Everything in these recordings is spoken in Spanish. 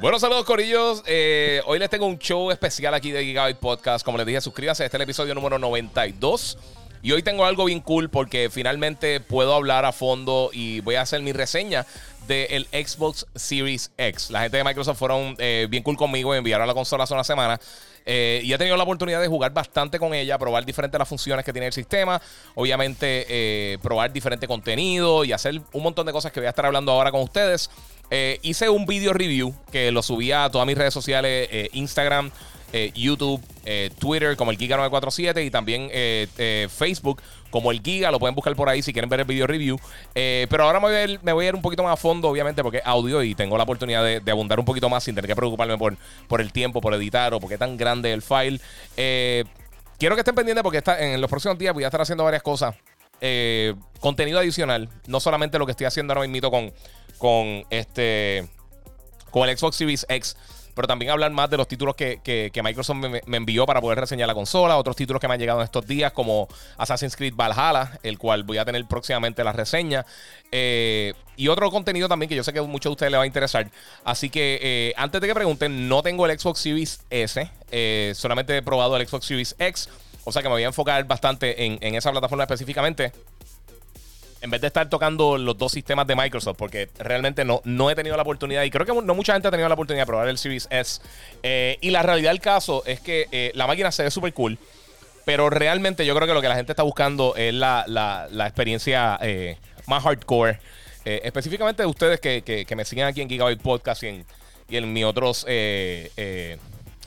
Bueno, saludos Corillos. Eh, hoy les tengo un show especial aquí de Gigabyte Podcast. Como les dije, suscríbanse. Este es el episodio número 92. Y hoy tengo algo bien cool porque finalmente puedo hablar a fondo y voy a hacer mi reseña del Xbox Series X. La gente de Microsoft fueron eh, bien cool conmigo y enviaron la consola hace una semana. Eh, y he tenido la oportunidad de jugar bastante con ella, probar diferentes las funciones que tiene el sistema, obviamente probar diferente contenido y hacer un montón de cosas que voy a estar hablando ahora con ustedes. Eh, hice un video review que lo subí a todas mis redes sociales, eh, Instagram, eh, YouTube, Twitter como el Giga947 y también Facebook como el Giga. Lo pueden buscar por ahí si quieren ver el video review. pero ahora me voy, a ir, me voy, a ir, un poquito más a fondo, obviamente, porque audio y tengo la oportunidad de, abundar un poquito más sin tener que preocuparme por, por el tiempo, por editar o porque es tan grande el file. quiero que estén pendientes porque está, en los próximos días voy a estar haciendo varias cosas. contenido adicional, no solamente lo que estoy haciendo ahora mismo con con este con el Xbox Series X. Pero también hablar más de los títulos que, Microsoft me, envió para poder reseñar la consola. Otros títulos que me han llegado en estos días, como Assassin's Creed Valhalla, el cual voy a tener próximamente la reseña. Eh, y otro contenido también que yo sé que a muchos de ustedes les va a interesar. Así que eh, antes de que pregunten, no tengo el Xbox Series S. Eh, solamente he probado el Xbox Series X. O sea que me voy a enfocar bastante en, en esa plataforma específicamente en vez de estar tocando los dos sistemas de Microsoft, porque realmente no, no he tenido la oportunidad, y creo que no mucha gente ha tenido la oportunidad de probar el Series S. Eh, y la realidad del caso es que eh, la máquina se ve súper cool, pero realmente yo creo que lo que la gente está buscando es la, experiencia eh, más hardcore. específicamente de ustedes que, me siguen aquí en Gigabyte Podcast y en, y en mis otros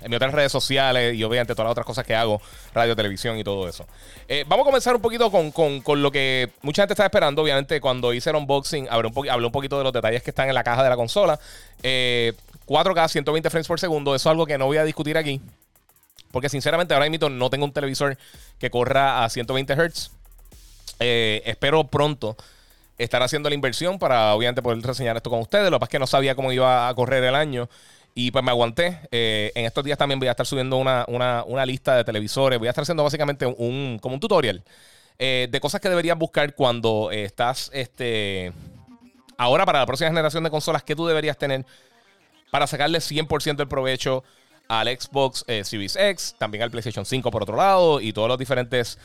en mis otras redes sociales y obviamente todas las otras cosas que hago, radio, televisión y todo eso. Eh, vamos a comenzar un poquito con, lo que mucha gente está esperando. Obviamente, cuando hice el unboxing, hablé un, hablé un poquito de los detalles que están en la caja de la consola. 4K, 120 frames por segundo, eso es algo que no voy a discutir aquí. Porque sinceramente ahora mismo no tengo un televisor que corra a 120 Hz. Eh, espero pronto estar haciendo la inversión para obviamente poder reseñar esto con ustedes. Lo que pasa es que no sabía cómo iba a correr el año. Y pues me aguanté. Eh, en estos días también voy a estar subiendo una, lista de televisores. Voy a estar haciendo básicamente un, como un tutorial eh, de cosas que deberías buscar cuando estás, este, ahora para la próxima generación de consolas, que tú deberías tener para sacarle 100% el provecho al Xbox eh, Series X, también al PlayStation 5 por otro lado, y todos los diferentes...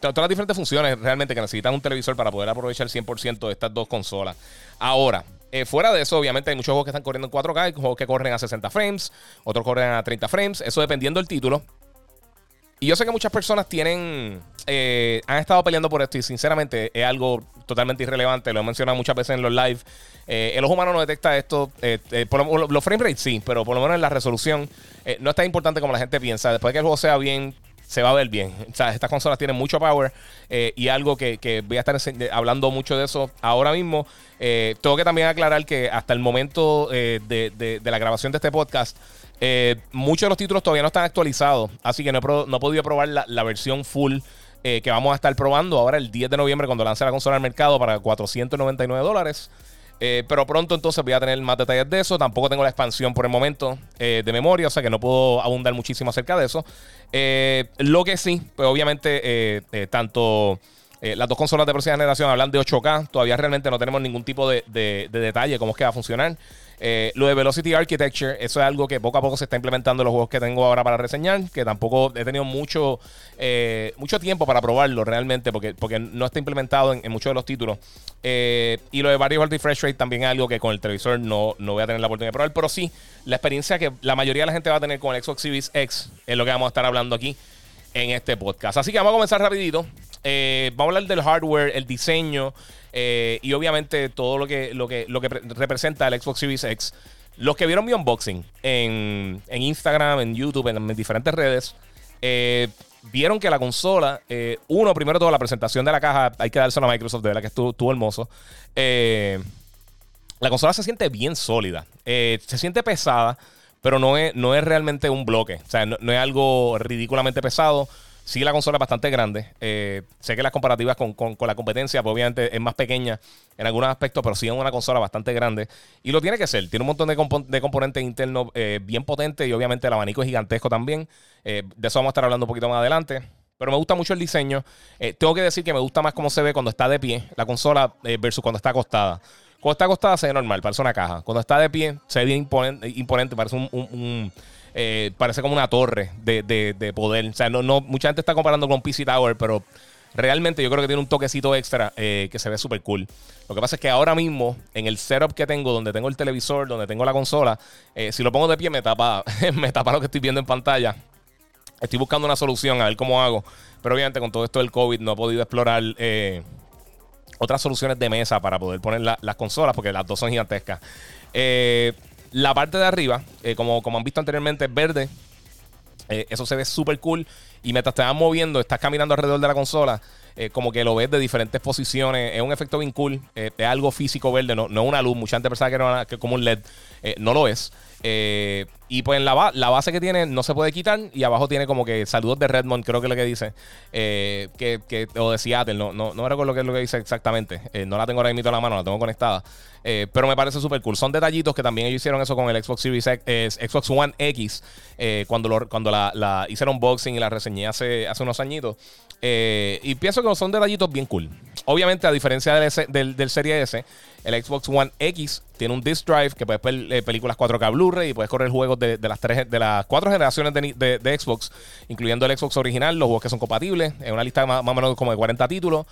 todas las diferentes funciones realmente que necesitan un televisor para poder aprovechar 100% de estas dos consolas. Ahora, eh, fuera de eso, obviamente hay muchos juegos que están corriendo en 4K, hay juegos que corren a 60 frames, otros corren a 30 frames, eso dependiendo del título. Y yo sé que muchas personas tienen, eh, han estado peleando por esto y sinceramente es algo totalmente irrelevante, lo he mencionado muchas veces en los live. Eh, el ojo humano no detecta esto, los frame rates sí, pero por lo menos en la resolución no es tan importante como la gente piensa. Después de que el juego sea bien se va a ver bien. Estas consolas tienen mucho power eh, y algo que, voy a estar hablando mucho de eso ahora mismo. Eh, tengo que también aclarar que hasta el momento eh, de, la grabación de este podcast, muchos de los títulos todavía no están actualizados, así que no he, no podido probar la, versión full. que vamos a estar probando ahora el 10 de noviembre cuando lance la consola al mercado para 499 dólares. Eh, pero pronto entonces voy a tener más detalles de eso. Tampoco tengo la expansión por el momento eh, de memoria, o sea que no puedo abundar muchísimo acerca de eso. Eh, lo que sí, pues obviamente tanto... las dos consolas de próxima generación hablan de 8K. Todavía realmente no tenemos ningún tipo de, de, de detalle cómo es que va a funcionar. Eh, lo de Velocity Architecture, eso es algo que poco a poco se está implementando en los juegos que tengo ahora para reseñar, que tampoco he tenido mucho, eh, mucho tiempo para probarlo realmente, porque, porque no está implementado en, muchos de los títulos. Eh, y lo de Variable Refresh Rate también es algo que con el televisor no, no voy a tener la oportunidad de probar, pero sí, la experiencia que la mayoría de la gente va a tener con el Xbox Series X es lo que vamos a estar hablando aquí en este podcast. Así que vamos a comenzar rapidito. Vamos a hablar del hardware, el diseño, eh, y obviamente todo lo que, lo que, lo que representa el Xbox Series X. Los que vieron mi unboxing en, Instagram, en YouTube, en, diferentes redes, eh, vieron que la consola, eh, uno, primero toda la presentación de la caja, hay que dárselo a Microsoft, de verdad que estuvo, hermoso. la consola se siente bien sólida. se siente pesada, pero no es, no es realmente un bloque. O sea, no, no es algo ridículamente pesado. Sí, la consola es bastante grande. Eh, sé que las comparativas con, la competencia, pues obviamente es más pequeña en algunos aspectos, pero sí es una consola bastante grande. Y lo tiene que ser. Tiene un montón de, componentes internos eh, bien potentes y obviamente el abanico es gigantesco también. Eh, de eso vamos a estar hablando un poquito más adelante. Pero me gusta mucho el diseño. tengo que decir que me gusta más cómo se ve cuando está de pie la consola versus cuando está acostada. Cuando está acostada se ve normal, parece una caja. Cuando está de pie se ve bien imponente, parece un eh, parece como una torre de, poder. O sea, no, no, mucha gente está comparando con PC Tower, pero realmente yo creo que tiene un toquecito extra eh, que se ve súper cool. Lo que pasa es que ahora mismo, en el setup que tengo, donde tengo el televisor, donde tengo la consola, eh, si lo pongo de pie me tapa, me tapa lo que estoy viendo en pantalla. Estoy buscando una solución a ver cómo hago. Pero obviamente con todo esto del COVID no he podido explorar otras soluciones de mesa para poder poner las consolas, porque las dos son gigantescas. Eh, la parte de arriba, eh, como, como han visto anteriormente, es verde. Eh, eso se ve súper cool. Y mientras te vas moviendo, estás caminando alrededor de la consola, eh, como que lo ves de diferentes posiciones. Es un efecto bien cool. es algo físico verde, no, no una luz. Mucha gente pensaba que era como un LED. no lo es. Eh, y pues la, la, base que tiene no se puede quitar. Y abajo tiene como que saludos de Redmond, creo que es lo que dice. Eh, que, que, o de Seattle, no, no, no recuerdo qué es lo que dice exactamente. Eh, no la tengo ahora mismo en la mano, la tengo conectada. pero me parece súper cool. Son detallitos que también ellos hicieron eso con el Xbox Series X, Xbox One X. cuando lo, cuando la, hicieron unboxing y la reseñé hace, hace unos añitos. y pienso que son detallitos bien cool. Obviamente, a diferencia del, del, Serie S, el Xbox One X tiene un disc drive que puedes ver eh, películas 4K Blu-ray y puedes correr juegos de, las tres, de las cuatro generaciones de, Xbox, incluyendo el Xbox original, los juegos que son compatibles. Es una lista más, o menos como de 40 títulos.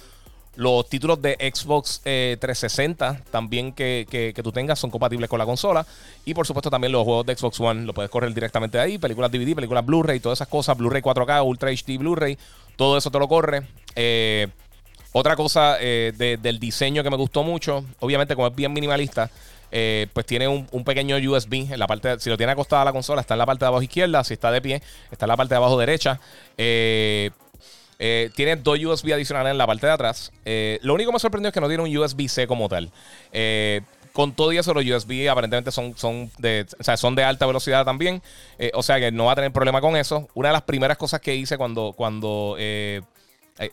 Los títulos de Xbox 360 eh, también que, que, tú tengas son compatibles con la consola. Y por supuesto también los juegos de Xbox One lo puedes correr directamente de ahí. Películas DVD, películas Blu-ray, todas esas cosas. Blu-ray 4K, Ultra HD Blu-ray. Todo eso te lo corre. Eh, otra cosa eh, del diseño que me gustó mucho, obviamente como es bien minimalista, eh, pues tiene un, pequeño USB en la parte, si lo tiene acostada la consola, está en la parte de abajo izquierda, si está de pie, está en la parte de abajo derecha. Eh, tiene dos USB adicionales en la parte de atrás. lo único que me sorprendió es que no tiene un USB-C como tal. con todo y eso, los USB aparentemente son, son, de, son de alta velocidad también. o sea que no va a tener problema con eso. Una de las primeras cosas que hice cuando, cuando eh,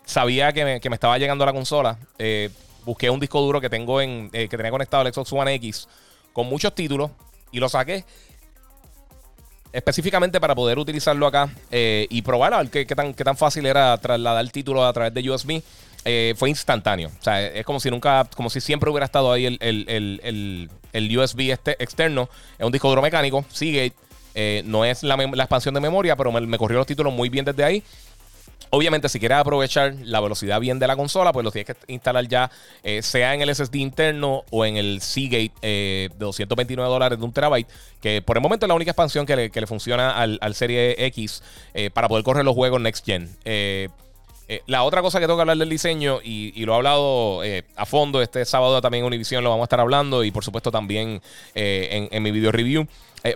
sabía que me, estaba llegando la consola. Eh, busqué un disco duro que tengo en eh, que tenía conectado al Xbox One X con muchos títulos y lo saqué específicamente para poder utilizarlo acá y probar a ver qué, tan, qué tan fácil era trasladar el título a través de USB. fue instantáneo. O sea, es como si nunca, como si siempre hubiera estado ahí el, USB este, externo. Es un disco duro mecánico, Seagate. no es la, expansión de memoria, pero me corrió los títulos muy bien desde ahí. Obviamente, si quieres aprovechar la velocidad bien de la consola, pues lo tienes que instalar ya, eh, sea en el SSD interno o en el Seagate eh, de 229 dólares de un terabyte, que por el momento es la única expansión que le, funciona al, Serie X eh, para poder correr los juegos Next Gen. la otra cosa que tengo que hablar del diseño, y, lo he hablado a fondo este sábado también en Univision, lo vamos a estar hablando, y por supuesto también en, en, mi video review.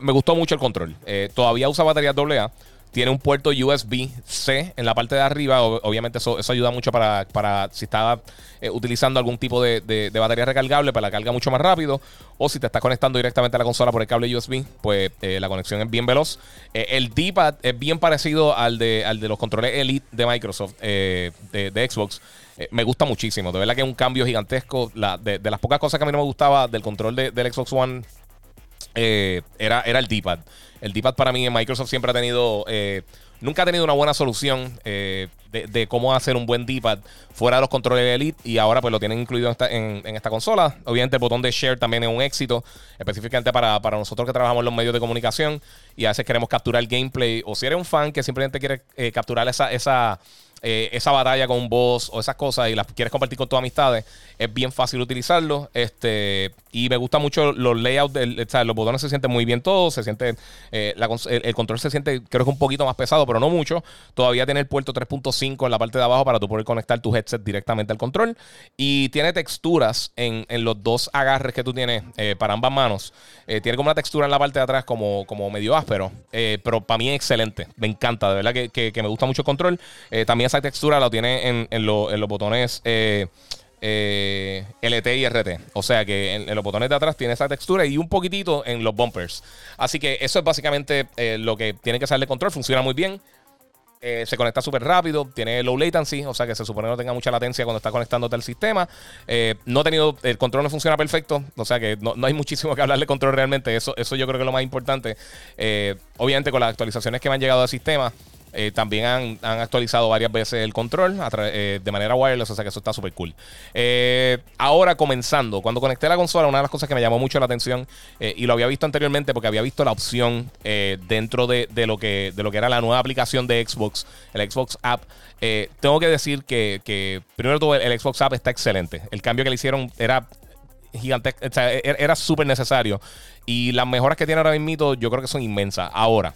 me gustó mucho el control. todavía usa batería AA. Tiene un puerto USB-C en la parte de arriba. obviamente eso, ayuda mucho para, para si estás eh, utilizando algún tipo de, batería recargable, para la carga mucho más rápido. O si te estás conectando directamente a la consola por el cable USB, pues eh, la conexión es bien veloz. Eh, el D-pad es bien parecido al de, al de los controles Elite de Microsoft, de, Xbox. me gusta muchísimo. De verdad que es un cambio gigantesco. de, las pocas cosas que a mí no me gustaba del control del Xbox One era, era el D-pad. El D-pad para mí en Microsoft siempre ha tenido. Eh, nunca ha tenido una buena solución eh, de, cómo hacer un buen D-pad fuera de los controles de Elite y ahora pues lo tienen incluido en esta, consola. Obviamente el botón de share también es un éxito, específicamente para, nosotros que trabajamos en los medios de comunicación y a veces queremos capturar gameplay o si eres un fan que simplemente quiere eh, capturar esa, esa eh, esa batalla con un boss o esas cosas y las quieres compartir con tus amistades, es bien fácil utilizarlo. Este, y me gusta mucho los layouts, del, los botones se sienten muy bien todos, se siente, eh, el, control se siente creo que un poquito más pesado, pero no mucho. Todavía tiene el puerto 3.5 en la parte de abajo para tú poder conectar tu headset directamente al control. Y tiene texturas en, los dos agarres que tú tienes eh, para ambas manos. tiene como una textura en la parte de atrás como, como medio áspero, pero para mí es excelente. Me encanta, de verdad que, me gusta mucho el control. también esa textura lo tiene en, los botones. Eh, eh, LT y RT. O sea que en, los botones de atrás tiene esa textura y un poquitito en los bumpers. Así que eso es básicamente eh, lo que tiene que de control. Funciona muy bien. Eh, se conecta súper rápido, tiene low latency, o sea que se supone que no tenga mucha latencia cuando está conectándote al sistema. no ha tenido, el control no funciona perfecto, o sea que no, hay muchísimo que hablar de control realmente. Eso, eso yo creo que es lo más importante. obviamente con las actualizaciones que me han llegado al sistema. Eh, también han, actualizado varias veces el control eh, de manera wireless, o sea que eso está súper cool. Eh, ahora comenzando, cuando conecté la consola, una de las cosas que me llamó mucho la atención, y lo había visto anteriormente porque había visto la opción dentro de, lo que, de lo que era la nueva aplicación de Xbox, el Xbox App, tengo que decir que, primero todo el, Xbox App está excelente. El cambio que le hicieron era gigante, o sea, era, era súper necesario. Y las mejoras que tiene ahora mismo yo creo que son inmensas. Ahora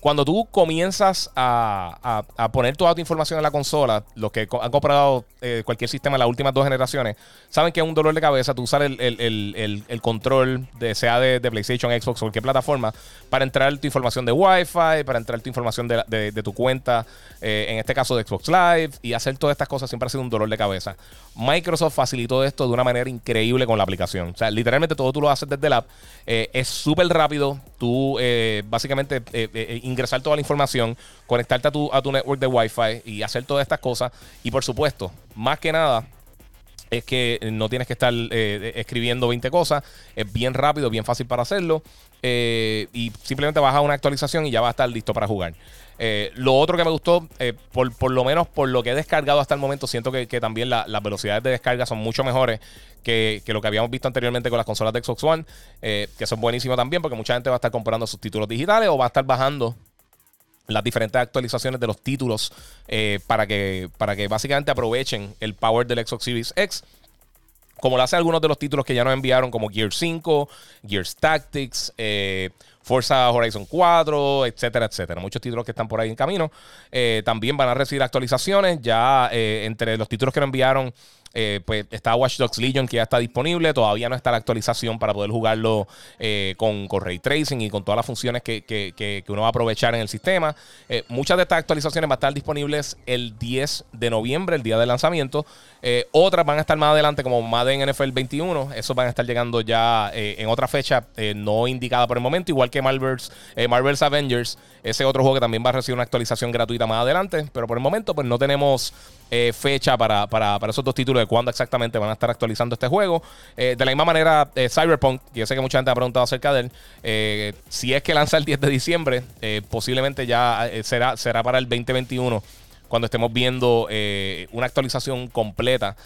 cuando tú comienzas a, poner toda tu información en la consola, los que han comprado eh, cualquier sistema en las últimas dos generaciones, saben que es un dolor de cabeza. Tú usas el, control, de, sea de, PlayStation, Xbox o cualquier plataforma, para entrar tu información de Wi-Fi, para entrar tu información de, tu cuenta, eh, en este caso de Xbox Live, y hacer todas estas cosas siempre ha sido un dolor de cabeza. Microsoft facilitó esto de una manera increíble con la aplicación. O sea, literalmente todo tú lo haces desde el app. Eh, es súper rápido. Tú básicamente ingresar toda la información, conectarte a tu, a tu network de Wi-Fi y hacer todas estas cosas. Y por supuesto, más que nada, es que no tienes que estar eh, escribiendo 20 cosas. Es bien rápido, bien fácil para hacerlo. Eh, y simplemente baja una actualización y ya va a estar listo para jugar. Eh, lo otro que me gustó, por, lo menos por lo que he descargado hasta el momento, siento que, también las velocidades de descarga son mucho mejores que, que, lo que habíamos visto anteriormente con las consolas de Xbox One, que son buenísimas también porque mucha gente va a estar comprando sus títulos digitales o va a estar bajando las diferentes actualizaciones de los títulos eh, para, que, para que básicamente aprovechen el power del Xbox Series X. Como lo hacen algunos de los títulos que ya nos enviaron, como Gear 5, Gears Tactics, eh, Forza Horizon 4, etcétera, etcétera. Muchos títulos que están por ahí en camino. Eh, también van a recibir actualizaciones. Ya entre los títulos que nos enviaron eh, pues está Watch Dogs Legion que ya está disponible. Todavía no está la actualización para poder jugarlo eh, con, Ray Tracing y con todas las funciones que, uno va a aprovechar en el sistema. Eh, muchas de estas actualizaciones van a estar disponibles el 10 de noviembre, el día del lanzamiento. otras van a estar más adelante, como Madden NFL 21. Esos van a estar llegando ya en otra fecha no indicada por el momento, igual que Marvel's, Marvel's Avengers. Ese otro juego que también va a recibir una actualización gratuita más adelante. Pero por el momento, pues no tenemos fecha para, para, para esos dos títulos cuándo exactamente van a estar actualizando este juego. Eh, de la misma manera, eh, Cyberpunk, yo sé que mucha gente ha preguntado acerca de él, eh, si es que lanza el 10 de diciembre, posiblemente ya será, será para el 2021 cuando estemos viendo una actualización completa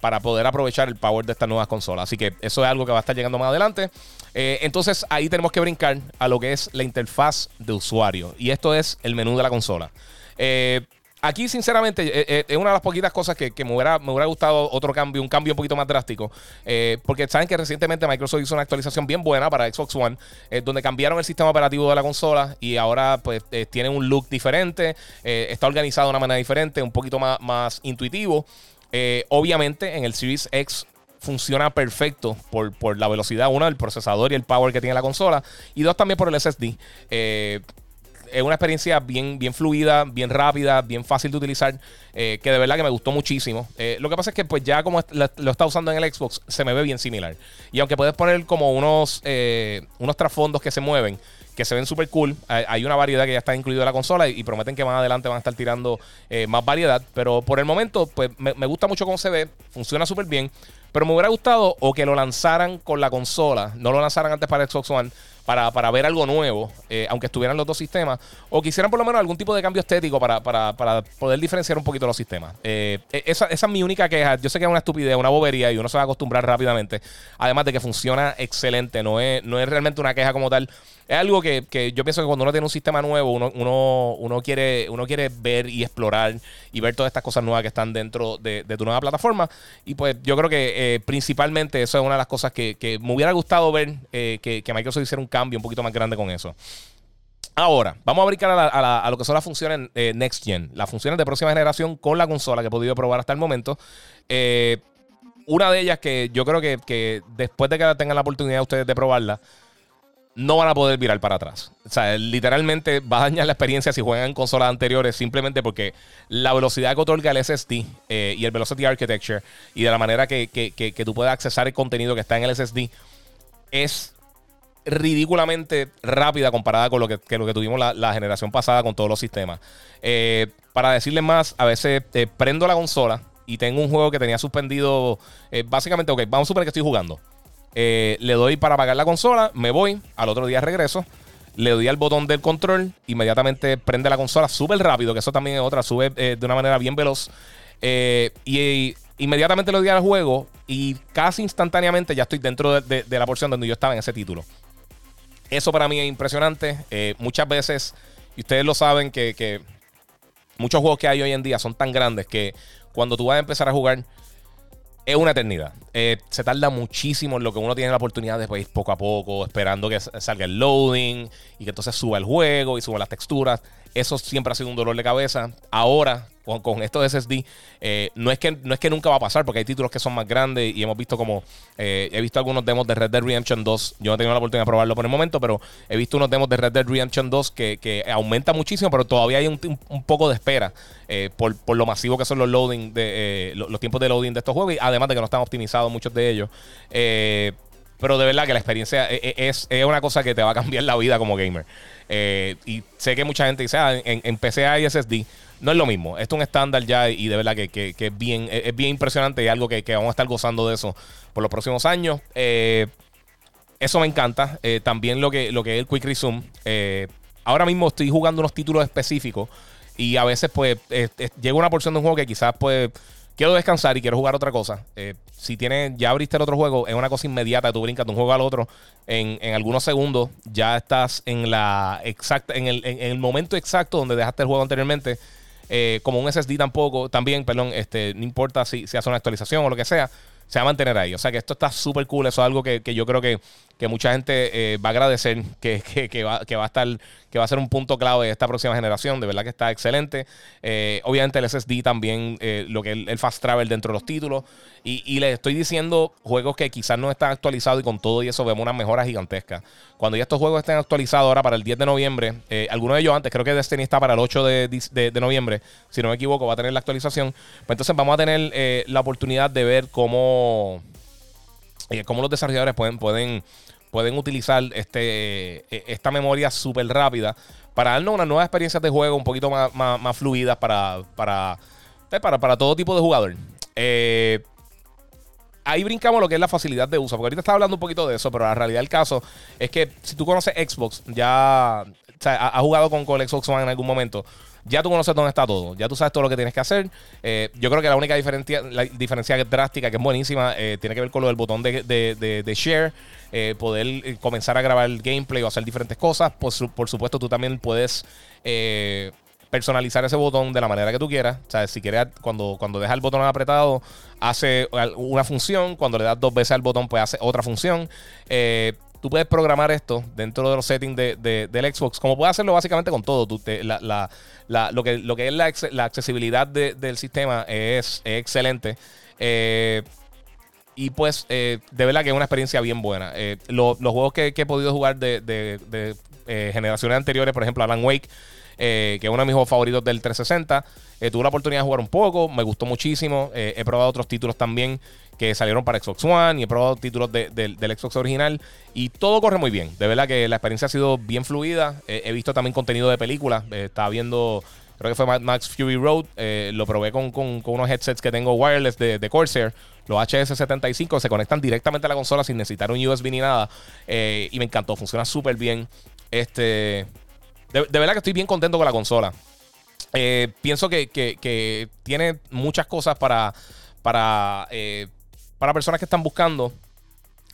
para poder aprovechar el power de estas nuevas consolas. Así que eso es algo que va a estar llegando más adelante. entonces ahí tenemos que brincar a lo que es la interfaz de usuario. Y esto es el menú de la consola. Aquí, sinceramente, eh, eh, es una de las poquitas cosas que, me, hubiera, gustado otro cambio, un cambio un poquito más drástico. Eh, porque saben que recientemente Microsoft hizo una actualización bien buena para Xbox One, donde cambiaron el sistema operativo de la consola y ahora pues tiene un look diferente, está organizado de una manera diferente, un poquito más, intuitivo. obviamente, en el Series X funciona perfecto por, por, la velocidad, uno, del procesador y el power que tiene la consola, y dos, también por el SSD. Es una experiencia bien, bien fluida, bien rápida, bien fácil de utilizar, eh, que de verdad que me gustó muchísimo. Eh, lo que pasa es que pues ya como lo, está usando en el Xbox, se me ve bien similar. Y aunque puedes poner como unos, eh, unos trasfondos que se mueven, que se ven súper cool, hay, una variedad que ya está incluida en la consola y, prometen que más adelante van a estar tirando más variedad. Pero por el momento, pues me, me gusta mucho cómo se ve, funciona súper bien. Pero me hubiera gustado o que lo lanzaran con la consola, no lo lanzaran antes para Xbox One, para, para ver algo nuevo, eh, aunque estuvieran los dos sistemas, o quisieran por lo menos algún tipo de cambio estético para, para, para poder diferenciar un poquito los sistemas. Eh, e, esa, es mi única queja. Yo sé que es una estupidez, una bobería y uno se va a acostumbrar rápidamente. Además de que funciona excelente, no es, no es realmente una queja como tal es algo que, yo pienso que cuando uno tiene un sistema nuevo, uno, uno, uno, quiere, uno quiere ver y explorar y ver todas estas cosas nuevas que están dentro de, tu nueva plataforma. Y pues yo creo que eh, principalmente eso es una de las cosas que, me hubiera gustado ver eh, que, Microsoft hiciera un cambio un poquito más grande con eso. Ahora, vamos a brincar a, lo que son las funciones eh, Next Gen, las funciones de próxima generación con la consola que he podido probar hasta el momento. una de ellas que yo creo que, que después de que tengan la oportunidad ustedes de probarla, no van a poder virar para atrás. O sea, literalmente va a dañar la experiencia si juegan en consolas anteriores simplemente porque la velocidad que otorga el SSD eh, y el Velocity Architecture y de la manera que, que, tú puedes accesar el contenido que está en el SSD es ridículamente rápida comparada con lo que, lo que tuvimos la, generación pasada con todos los sistemas. Eh, para decirles más, a veces eh, prendo la consola y tengo un juego que tenía suspendido. básicamente, ok, vamos a suponer que estoy jugando. Eh, le doy para apagar la consola, me voy, al otro día regreso, le doy al botón del control, inmediatamente prende la consola súper rápido, que eso también es otra, sube eh, de una manera bien veloz. Eh, y, inmediatamente le doy al juego y casi instantáneamente ya estoy dentro de, la porción donde yo estaba en ese título. Eso para mí es impresionante. muchas veces, y ustedes lo saben, que, que muchos juegos que hay hoy en día son tan grandes que cuando tú vas a empezar a jugar es una eternidad. Eh, se tarda muchísimo en lo que uno tiene la oportunidad de ir poco a poco, esperando que salga el loading y que entonces suba el juego y suba las texturas. Eso siempre ha sido un dolor de cabeza. Ahora, con, con esto de SSD, eh, no, es que, no es que nunca va a pasar, porque hay títulos que son más grandes y hemos visto como. Eh, he visto algunos demos de Red Dead Redemption 2. Yo no he tenido la oportunidad de probarlo por el momento, pero he visto unos demos de Red Dead Redemption 2 que, que aumenta muchísimo, pero todavía hay un, un poco de espera eh, por, por, lo masivo que son los loading de los, tiempos de loading de estos juegos, y además de que no están optimizados muchos de ellos. Pero de verdad que la experiencia es, es, una cosa que te va a cambiar la vida como gamer. y sé que mucha gente dice, ah, en, en PC hay SSD no es lo mismo. Esto es un estándar ya y de verdad que, es, bien, es bien impresionante y algo que, vamos a estar gozando de eso por los próximos años. Eh, eso me encanta. Eh, también lo que, lo que es el Quick Resume. Eh, ahora mismo estoy jugando unos títulos específicos y a veces pues llega una porción de un juego que quizás pues quiero descansar y quiero jugar otra cosa. si tienes, ya abriste el otro juego, es una cosa inmediata, tú brincas de un juego al otro en, algunos segundos, ya estás en la exacta, en el, en el momento exacto donde dejaste el juego anteriormente eh, como un SSD tampoco, también, perdón, este, no importa si, si hace una actualización o lo que sea, se va a mantener ahí. O sea que esto está súper cool. Eso es algo que, yo creo que, mucha gente eh, va a agradecer, que, va, que va a estar, que va a ser un punto clave de esta próxima generación. De verdad que está excelente. Eh, obviamente el SSD también, eh, lo que es el, fast travel dentro de los títulos. Y, y les estoy diciendo juegos que quizás no están actualizados y con todo y eso vemos una mejora gigantesca. Cuando ya estos juegos estén actualizados ahora para el 10 de noviembre, algunos de ellos antes, creo que Destiny está para el 8 de, noviembre, si no me equivoco, va a tener la actualización. Pues entonces vamos a tener la oportunidad de ver cómo eh, los desarrolladores pueden, pueden, pueden utilizar este, eh, esta memoria súper rápida para darnos unas nuevas experiencias de juego un poquito más, más, para, para, eh, para, para, todo tipo de jugador. Ahí brincamos lo que es la facilidad de uso, porque ahorita estaba hablando un poquito de eso, pero la realidad del caso es que si tú conoces Xbox, ya o sea, has jugado con, el Xbox One en algún momento, ya tú conoces dónde está todo, ya tú sabes todo lo que tienes que hacer. Eh, yo creo que la única diferencia, la diferencia drástica, que es buenísima, eh, tiene que ver con lo del botón de, share, eh, poder comenzar a grabar el gameplay o hacer diferentes cosas. Por, por supuesto, tú también puedes personalizar ese botón de la manera que tú quieras. O sea, si quieres, cuando, cuando dejas el botón apretado, hace una función. Cuando le das dos veces al botón, pues hace otra función tú puedes programar esto dentro de los settings de, del Xbox, como puedes hacerlo básicamente con todo. lo, que, lo que es la, accesibilidad del sistema es, excelente. Eh, y pues, eh, de verdad que es una experiencia bien buena. Eh, los juegos que, he podido jugar de, generaciones anteriores, por ejemplo, Alan Wake, que es uno de mis juegos favoritos del 360, tuve la oportunidad de jugar un poco, me gustó muchísimo. he probado otros títulos también que salieron para Xbox One y he probado títulos del Xbox original y todo corre muy bien. De verdad que la experiencia ha sido bien fluida. he visto también contenido de películas. Eh, estaba viendo, creo que fue Max Fury Road. Eh, lo probé con, unos headsets que tengo wireless de, Corsair. Los HS75 se conectan directamente a la consola sin necesitar un USB ni nada. Eh, y me encantó, funciona súper bien. Este, de, verdad que estoy bien contento con la consola. pienso que, tiene muchas cosas para, para para personas que están buscando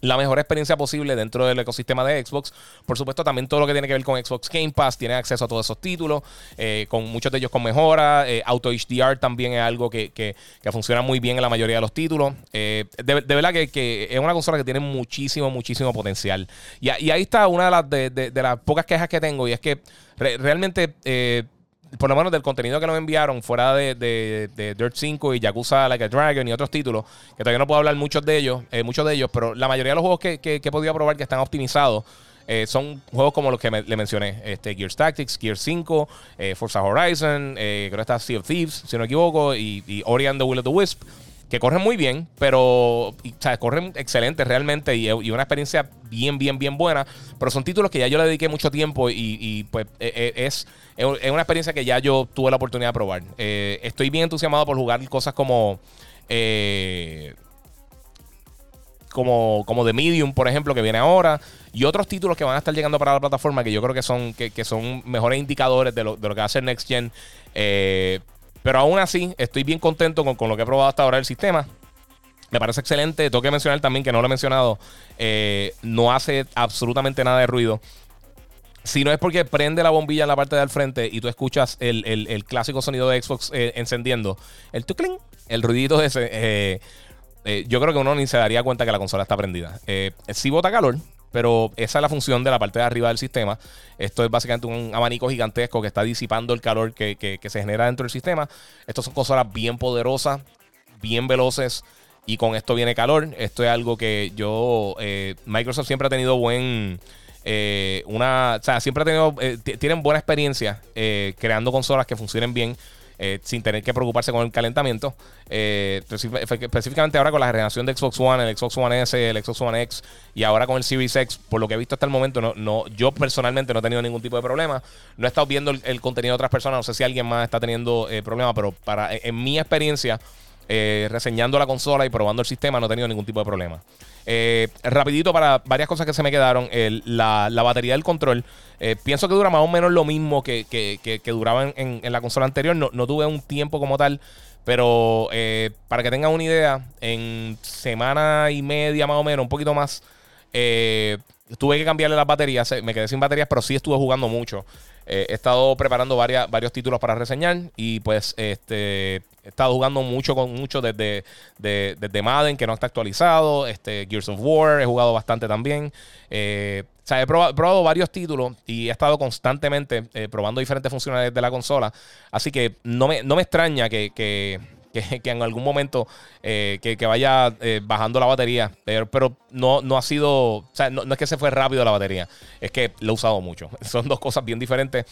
la mejor experiencia posible dentro del ecosistema de Xbox. Por supuesto, también todo lo que tiene que ver con Xbox Game Pass tiene acceso a todos esos títulos, eh, con muchos de ellos con mejora. Eh, Auto HDR también es algo que, funciona muy bien en la mayoría de los títulos. Eh, de, verdad que, es una consola que tiene muchísimo, muchísimo potencial. Y, ahí está una de, las pocas quejas que tengo, y es que realmente por lo menos del contenido que nos enviaron, fuera de, de, Dirt 5 y Yakuza Like a Dragon y otros títulos, que todavía no puedo hablar muchos de ellos, eh, muchos de ellos, pero la mayoría de los juegos que, he podido probar que están optimizados, eh, son juegos como los que le mencioné: este, Gears Tactics, Gears 5, eh, Forza Horizon, creo que está Sea of Thieves, si no me equivoco, y, y Ori and the Will of the Wisp que corren muy bien, pero o sea, corren excelente realmente y, una experiencia bien, bien, bien buena. Pero son títulos que ya yo le dediqué mucho tiempo y, pues e, e, es, es, una experiencia que ya yo tuve la oportunidad de probar. Eh, estoy bien entusiasmado por jugar cosas como... Eh, como, como The Medium, por ejemplo, que viene ahora, y otros títulos que van a estar llegando para la plataforma que yo creo que son, que, son mejores indicadores de lo, de lo que va a ser Next Gen. Eh, pero aún así, estoy bien contento con, lo que he probado hasta ahora el sistema. Me parece excelente. Tengo que mencionar también que no lo he mencionado. Eh, no hace absolutamente nada de ruido. Si no es porque prende la bombilla en la parte del frente y tú escuchas el, clásico sonido de Xbox eh, encendiendo, el tucling, el ruidito ese, eh, yo creo que uno ni se daría cuenta que la consola está prendida. Si bota calor, pero esa es la función de la parte de arriba del sistema. Esto es básicamente un abanico gigantesco que está disipando el calor que, se genera dentro del sistema. Estas son consolas bien poderosas, bien veloces. Y con esto viene calor. Esto es algo que yo. Eh, Microsoft siempre ha tenido buen. Eh, una. O sea, siempre ha tenido. Eh, tienen buena experiencia creando consolas que funcionen bien. Eh, sin tener que preocuparse con el calentamiento. Eh, específicamente ahora con la generación de Xbox One, el Xbox One S, el Xbox One X y ahora con el Series X, por lo que he visto hasta el momento, no, no, yo personalmente no he tenido ningún tipo de problema. No he estado viendo el, contenido de otras personas, no sé si alguien más está teniendo eh, problemas, pero para, en mi experiencia, reseñando la consola y probando el sistema, no he tenido ningún tipo de problema. Eh, rapidito para varias cosas que se me quedaron. la, batería del control. Eh, pienso que dura más o menos lo mismo que, que, duraba en, la consola anterior. No, tuve un tiempo como tal. Pero eh, para que tengan una idea, en semana y media más o menos, un poquito más, tuve que cambiarle las baterías. Me quedé sin baterías, pero sí estuve jugando mucho. He estado preparando varias, varios títulos para reseñar y pues este He estado jugando mucho con mucho desde, desde Madden, que no está actualizado. Este, Gears of War, he jugado bastante también. Eh, o sea, he probado, varios títulos y he estado constantemente eh, probando diferentes funcionalidades de la consola. Así que no me, no me extraña que, que, en algún momento eh, que, vaya bajando la batería. Pero, pero no, no ha sido. O sea, no, no es que se fue rápido la batería. Es que lo he usado mucho. Son dos cosas bien diferentes.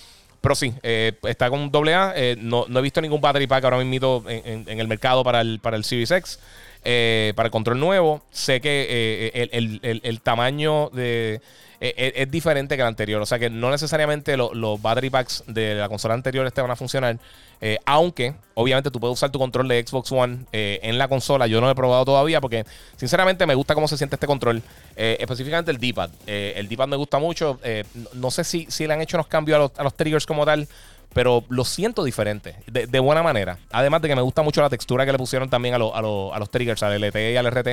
Pero sí, eh, está con doble A. Eh, no, he visto ningún battery pack ahora mismo en, en, el mercado para el, para el Series X. Eh, para el control nuevo. Sé que el, tamaño de, es diferente que el anterior. O sea que no necesariamente los battery packs de la consola anterior este van a funcionar. Eh, aunque, obviamente, tú puedes usar tu control de Xbox One eh, en la consola. Yo no lo he probado todavía porque, sinceramente, me gusta cómo se siente este control. Eh, específicamente el D-pad. el D-pad me gusta mucho. no sé si, si, le han hecho unos cambios a los, triggers como tal pero lo siento diferente, de, buena manera. Además de que me gusta mucho la textura que le pusieron también a, a, los triggers, al LT y al RT.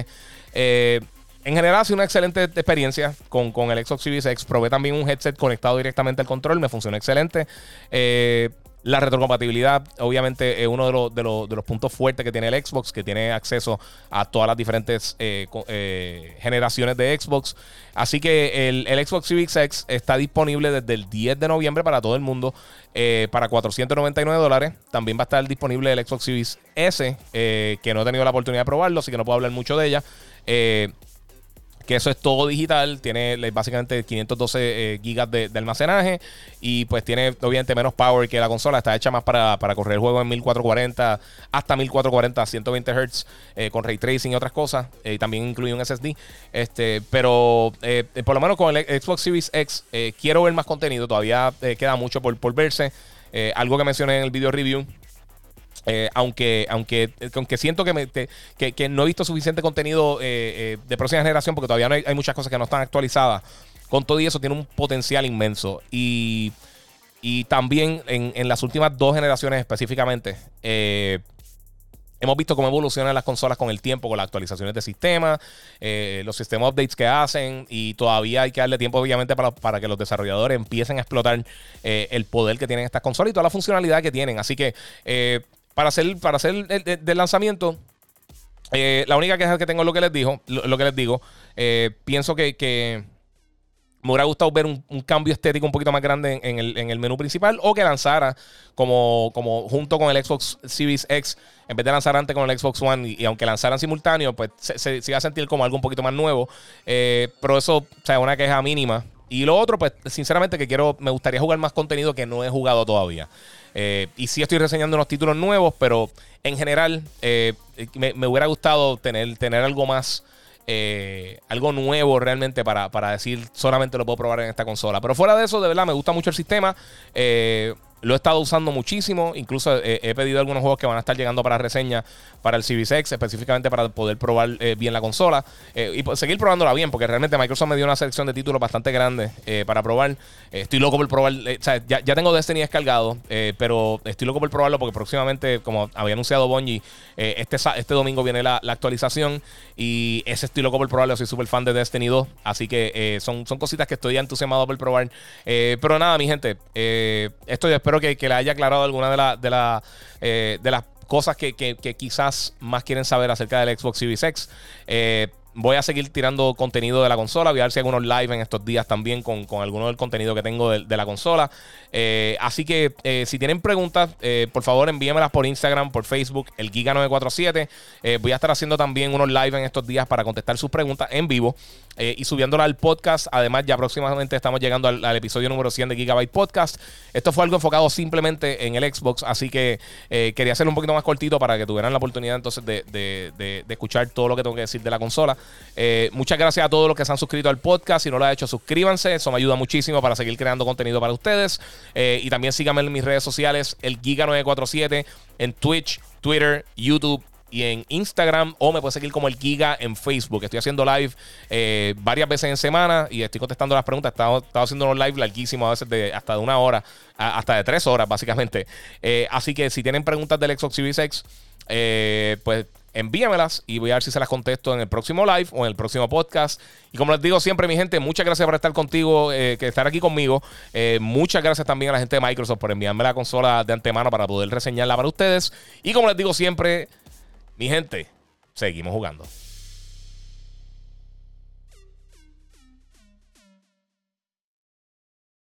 en general ha sido una excelente experiencia con, con, el Xbox Series X. Probé también un headset conectado directamente al control, me funcionó excelente. Eh, la retrocompatibilidad, obviamente, es uno de, los, puntos fuertes que tiene el Xbox, que tiene acceso a todas las diferentes eh, eh, generaciones de Xbox. Así que el, Xbox Series X está disponible desde el 10 de noviembre para todo el mundo, eh, para 499 dólares. También va a estar disponible el Xbox Series S, que no he tenido la oportunidad de probarlo, así que no puedo hablar mucho de ella que eso es todo digital, tiene básicamente 512 eh, gigas de, almacenaje y pues tiene obviamente menos power que la consola, está hecha más para, correr el juego en 1440 hasta 1440 120 Hz con ray tracing y otras cosas, y también incluye un SSD, este, pero eh, por lo menos con el Xbox Series X eh, quiero ver más contenido, todavía queda mucho por, por verse, algo que mencioné en el video review eh, aunque, aunque, aunque siento que, no he visto suficiente contenido eh, eh, de próxima generación porque todavía no hay, muchas cosas que no están actualizadas. Con todo y eso tiene un potencial inmenso. Y, también en, las últimas dos generaciones específicamente, hemos visto cómo evolucionan las consolas con el tiempo, con las actualizaciones de sistema, los sistemas updates que hacen. Y todavía hay que darle tiempo, obviamente, para, para que los desarrolladores empiecen a explotar el poder que tienen estas consolas y toda la funcionalidad que tienen. Así que para hacer, para hacer el, lanzamiento, eh, la única queja que tengo es lo que les digo. Lo, que les digo. Eh, pienso que, me hubiera gustado ver un, cambio estético un poquito más grande en, el, menú principal o que lanzara como, como junto con el Xbox Series X, en vez de lanzar antes con el Xbox One y, aunque lanzaran simultáneo, pues se, iba a sentir como algo un poquito más nuevo. Eh, pero eso, o sea, una queja mínima y lo otro, pues, sinceramente, que quiero, me gustaría jugar más contenido que no he jugado todavía. Eh, y sí estoy reseñando unos títulos nuevos, pero en general eh, me, hubiera gustado tener, tener algo más. Eh, algo nuevo realmente para, para, decir solamente lo puedo probar en esta consola. Pero fuera de eso, de verdad, me gusta mucho el sistema. Lo he estado usando muchísimo. Incluso he, pedido algunos juegos que van a estar llegando para reseña para el Series X, específicamente para poder probar eh, bien la consola eh, y seguir probándola bien, porque realmente Microsoft me dio una selección de títulos bastante grande eh, para probar. estoy loco por probar. o sea, ya, tengo Destiny descargado, pero estoy loco por probarlo porque próximamente, como había anunciado Bungie, este, este domingo viene la, actualización y ese estoy loco por probarlo. Soy súper fan de Destiny 2, así que son, son cositas que estoy entusiasmado por probar. pero nada, mi gente, esto yo espero que, le haya aclarado alguna de, la, de, la, de las cosas que, quizás más quieren saber acerca del Xbox Series X. Eh, voy a seguir tirando contenido de la consola. Voy a ver si hay algunos live en estos días también con, con alguno del contenido que tengo de, la consola. Eh, así que eh, si tienen preguntas, por favor envíenmelas por Instagram, por Facebook, el Giga947. voy a estar haciendo también unos live en estos días para contestar sus preguntas en vivo. Eh, y subiéndola al podcast. Además, ya próximamente estamos llegando al, episodio número 100 de Gigabyte Podcast. Esto fue algo enfocado simplemente en el Xbox, así que eh, quería hacerlo un poquito más cortito para que tuvieran la oportunidad entonces de, escuchar todo lo que tengo que decir de la consola. Eh, muchas gracias a todos los que se han suscrito al podcast. Si no lo han hecho, suscríbanse. Eso me ayuda muchísimo para seguir creando contenido para ustedes. y también síganme en mis redes sociales, el Giga947, en Twitch, Twitter, YouTube y en Instagram o me puedes seguir como el Giga en Facebook. Estoy haciendo live eh, varias veces en semana y estoy contestando las preguntas. He estado, haciendo unos live larguísimos, a veces de hasta de una hora, hasta de tres horas, básicamente. Eh, así que si tienen preguntas del Xbox Series eh, pues envíamelas y voy a ver si se las contesto en el próximo live o en el próximo podcast. Y como les digo siempre, mi gente, muchas gracias por estar contigo, que estar aquí conmigo. muchas gracias también a la gente de Microsoft por enviarme la consola de antemano para poder reseñarla para ustedes. Y como les digo siempre, mi gente, seguimos jugando.